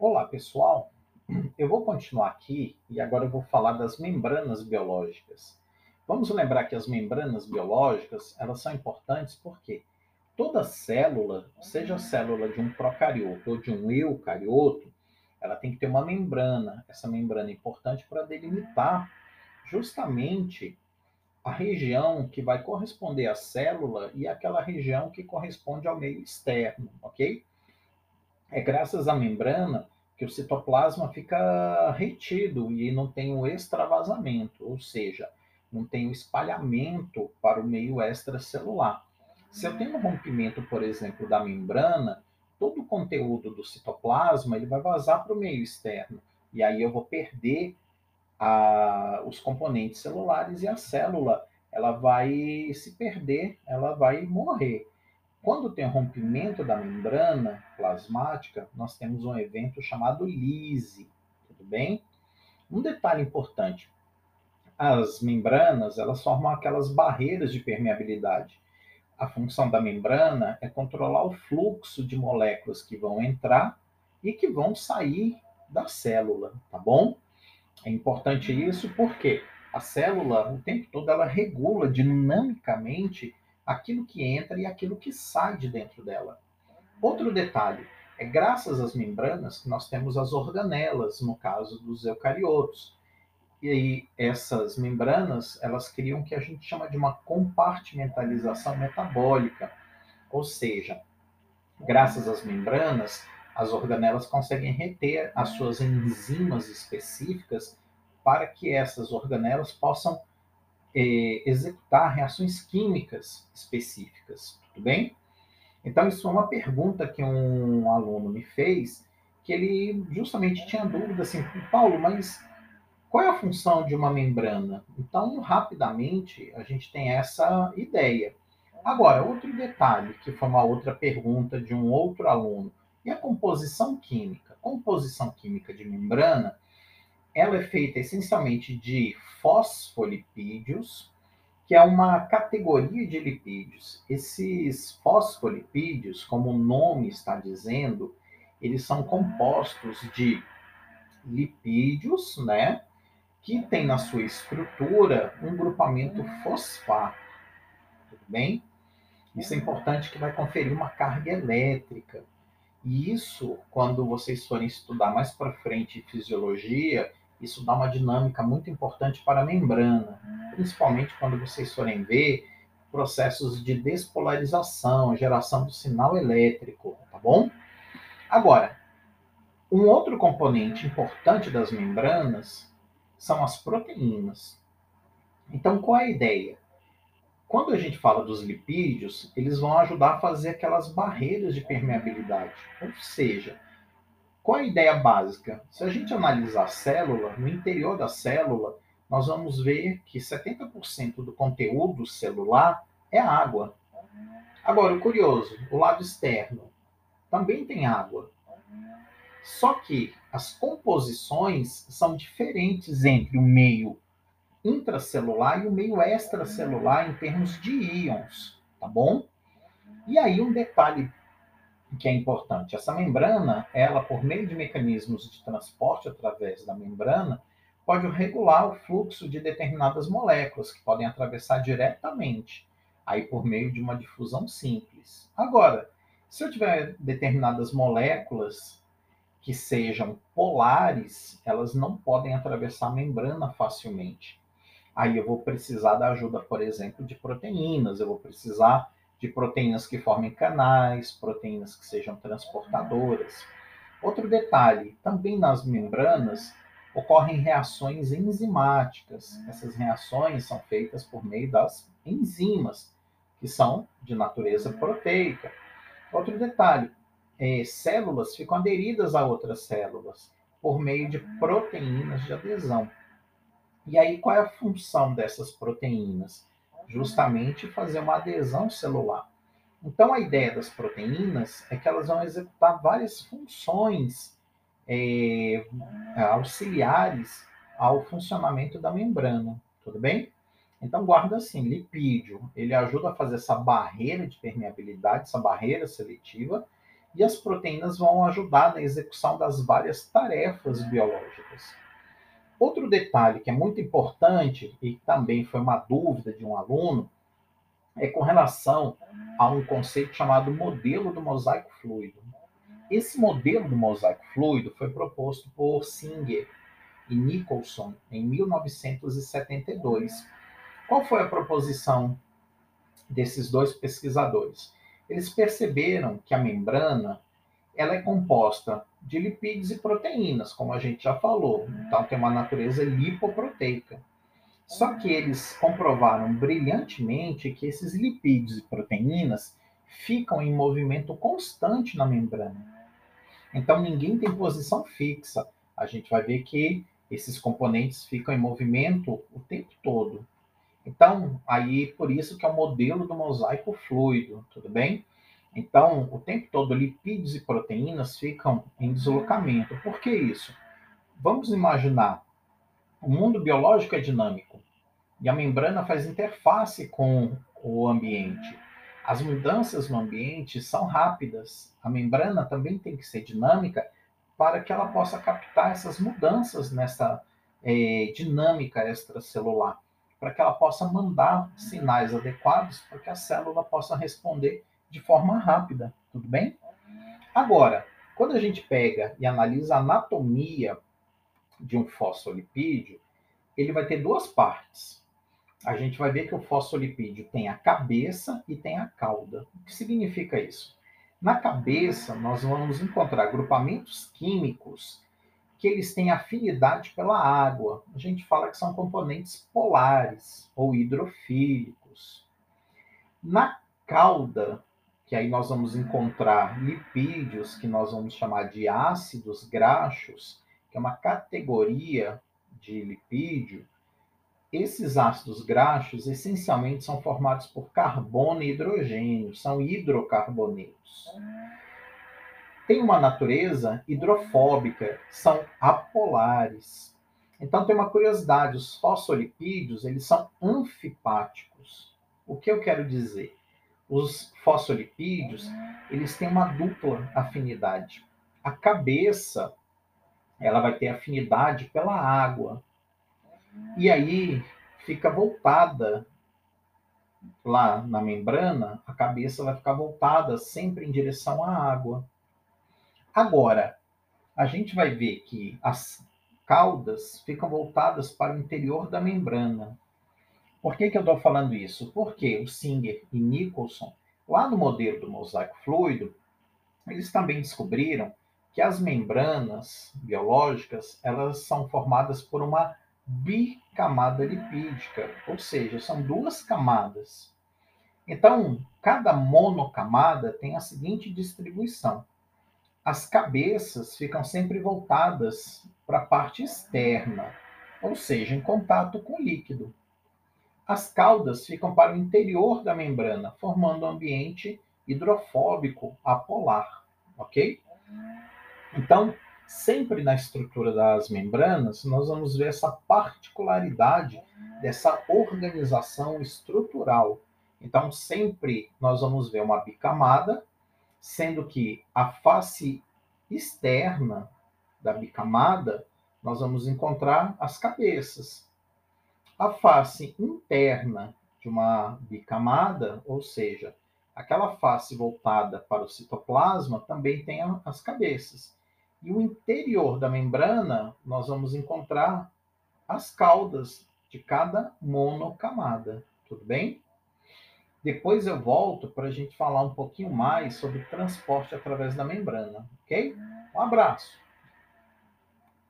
Olá, pessoal. Eu vou continuar aqui e agora eu vou falar das membranas biológicas. Vamos lembrar que as membranas biológicas, elas são importantes porque toda célula, seja a célula de um procarioto ou de um eucarioto, ela tem que ter uma membrana. Essa membrana é importante para delimitar justamente a região que vai corresponder à célula e aquela região que corresponde ao meio externo, ok? É graças à membrana que o citoplasma fica retido e não tem o extravasamento, ou seja, não tem o espalhamento para o meio extracelular. Se eu tenho um rompimento, por exemplo, da membrana, todo o conteúdo do citoplasma ele vai vazar para o meio externo e aí eu vou perder a, os componentes celulares e a célula ela vai se perder, ela vai morrer. Quando tem rompimento da membrana plasmática, nós temos um evento chamado lise, tudo bem? Um detalhe importante, as membranas, elas formam aquelas barreiras de permeabilidade. A função da membrana é controlar o fluxo de moléculas que vão entrar e que vão sair da célula, tá bom? É importante isso porque a célula, o tempo todo, ela regula dinamicamente aquilo que entra e aquilo que sai de dentro dela. Outro detalhe, é graças às membranas que nós temos as organelas, no caso dos eucariotos. E aí, essas membranas, elas criam o que a gente chama de uma compartimentalização metabólica. Ou seja, graças às membranas, as organelas conseguem reter as suas enzimas específicas para que essas organelas possam é, executar reações químicas específicas, tudo bem? Então, isso é uma pergunta que um aluno me fez, que ele justamente tinha dúvida assim, Paulo, mas qual é a função de uma membrana? Então, rapidamente, a gente tem essa ideia. Agora, outro detalhe, que foi uma outra pergunta de um outro aluno, e a composição química? Composição química de membrana ela é feita essencialmente de fosfolipídios, que é uma categoria de lipídios. Esses fosfolipídios, como o nome está dizendo, eles são compostos de lipídios, né, que tem na sua estrutura um grupamento fosfato. Tudo bem? Isso é importante que vai conferir uma carga elétrica. E isso, quando vocês forem estudar mais para frente fisiologia, isso dá uma dinâmica muito importante para a membrana, principalmente quando vocês forem ver processos de despolarização, geração do sinal elétrico, tá bom? Agora, um outro componente importante das membranas são as proteínas. Então, qual é a ideia? Quando a gente fala dos lipídios, eles vão ajudar a fazer aquelas barreiras de permeabilidade, ou seja, qual a ideia básica? Se a gente analisar a célula, no interior da célula, nós vamos ver que 70% do conteúdo celular é água. Agora, o curioso, o lado externo também tem água. Só que as composições são diferentes entre o meio intracelular e o meio extracelular em termos de íons, tá bom? E aí um detalhe que é importante. Essa membrana, ela, por meio de mecanismos de transporte através da membrana, pode regular o fluxo de determinadas moléculas que podem atravessar diretamente, aí por meio de uma difusão simples. Agora, se eu tiver determinadas moléculas que sejam polares, elas não podem atravessar a membrana facilmente. Aí eu vou precisar da ajuda, por exemplo, de proteínas, eu vou precisar de proteínas que formem canais, proteínas que sejam transportadoras. Outro detalhe, também nas membranas ocorrem reações enzimáticas. Essas reações são feitas por meio das enzimas, que são de natureza proteica. Outro detalhe, é, células ficam aderidas a outras células por meio de proteínas de adesão. E aí, qual é a função dessas proteínas? Justamente fazer uma adesão celular. Então, a ideia das proteínas é que elas vão executar várias funções é, auxiliares ao funcionamento da membrana, tudo bem? Então, guarda assim, lipídio, ele ajuda a fazer essa barreira de permeabilidade, essa barreira seletiva, e as proteínas vão ajudar na execução das várias tarefas biológicas. Outro detalhe que é muito importante e também foi uma dúvida de um aluno é com relação a um conceito chamado modelo do mosaico fluido. Esse modelo do mosaico fluido foi proposto por Singer e Nicholson em 1972. Qual foi a proposição desses dois pesquisadores? Eles perceberam que a membrana ela é composta de lipídios e proteínas, como a gente já falou. Então tem uma natureza lipoproteica. Só que eles comprovaram brilhantemente que esses lipídios e proteínas ficam em movimento constante na membrana. Então ninguém tem posição fixa. A gente vai ver que esses componentes ficam em movimento o tempo todo. Então, aí por isso que é o modelo do mosaico fluido, tudo bem? Então, o tempo todo lipídios e proteínas ficam em deslocamento. Por que isso? Vamos imaginar, o mundo biológico é dinâmico e a membrana faz interface com o ambiente. As mudanças no ambiente são rápidas. A membrana também tem que ser dinâmica para que ela possa captar essas mudanças nessa é, dinâmica extracelular, para que ela possa mandar sinais adequados para que a célula possa responder de forma rápida. Tudo bem? Agora, quando a gente pega e analisa a anatomia de um fosfolipídio, ele vai ter duas partes a gente vai ver que o fosfolipídio tem a cabeça e tem a cauda. O que significa isso? Na cabeça, nós vamos encontrar agrupamentos químicos que eles têm afinidade pela água. A gente fala que são componentes polares ou hidrofílicos. Na cauda, que aí nós vamos encontrar lipídios que nós vamos chamar de ácidos graxos, que é uma categoria de lipídio, esses ácidos graxos essencialmente são formados por carbono e hidrogênio, são hidrocarbonetos. Tem uma natureza hidrofóbica, são apolares. Então tem uma curiosidade, os fosfolipídios, eles são anfipáticos. O que eu quero dizer? Os fosfolipídios, eles têm uma dupla afinidade. A cabeça, ela vai ter afinidade pela água, e aí fica voltada lá na membrana, a cabeça vai ficar voltada sempre em direção à água. Agora, a gente vai ver que as caudas ficam voltadas para o interior da membrana. Por que, que eu estou falando isso? Porque o Singer e Nicholson, lá no modelo do mosaico fluido, eles também descobriram que as membranas biológicas elas são formadas por uma bicamada lipídica, ou seja, são duas camadas. Então, cada monocamada tem a seguinte distribuição. As cabeças ficam sempre voltadas para a parte externa, ou seja, em contato com o líquido. As caudas ficam para o interior da membrana, formando um ambiente hidrofóbico apolar, ok? Então, sempre na estrutura das membranas, nós vamos ver essa particularidade dessa organização estrutural. Então, sempre nós vamos ver uma bicamada, sendo que a face externa da bicamada, nós vamos encontrar as cabeças. A face interna de uma bicamada, ou seja, aquela face voltada para o citoplasma, também tem as cabeças. E o interior da membrana, nós vamos encontrar as caudas de cada monocamada, tudo bem? Depois eu volto para a gente falar um pouquinho mais sobre transporte através da membrana, ok? Um abraço!